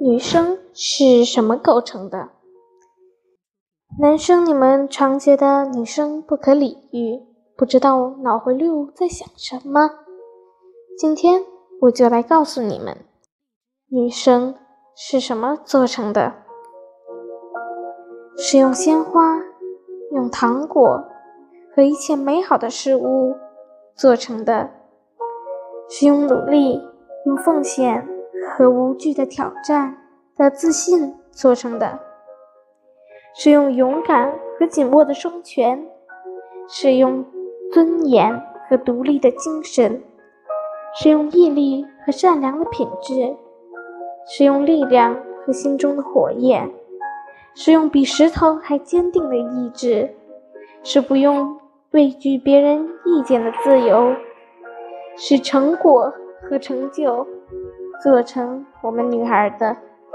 女生是什么构成的？男生，你们常觉得女生不可理喻，不知道脑回路在想什么。今天我就来告诉你们，女生是什么做成的？是用鲜花、用糖果和一切美好的事物做成的，是用努力、用奉献和无惧的挑战的自信做成的。是用勇敢和紧握的双拳，是用尊严和独立的精神，是用毅力和善良的品质，是用力量和心中的火焰，是用比石头还坚定的意志，是不用畏惧别人意见的自由，是成果和成就做成我们女孩的。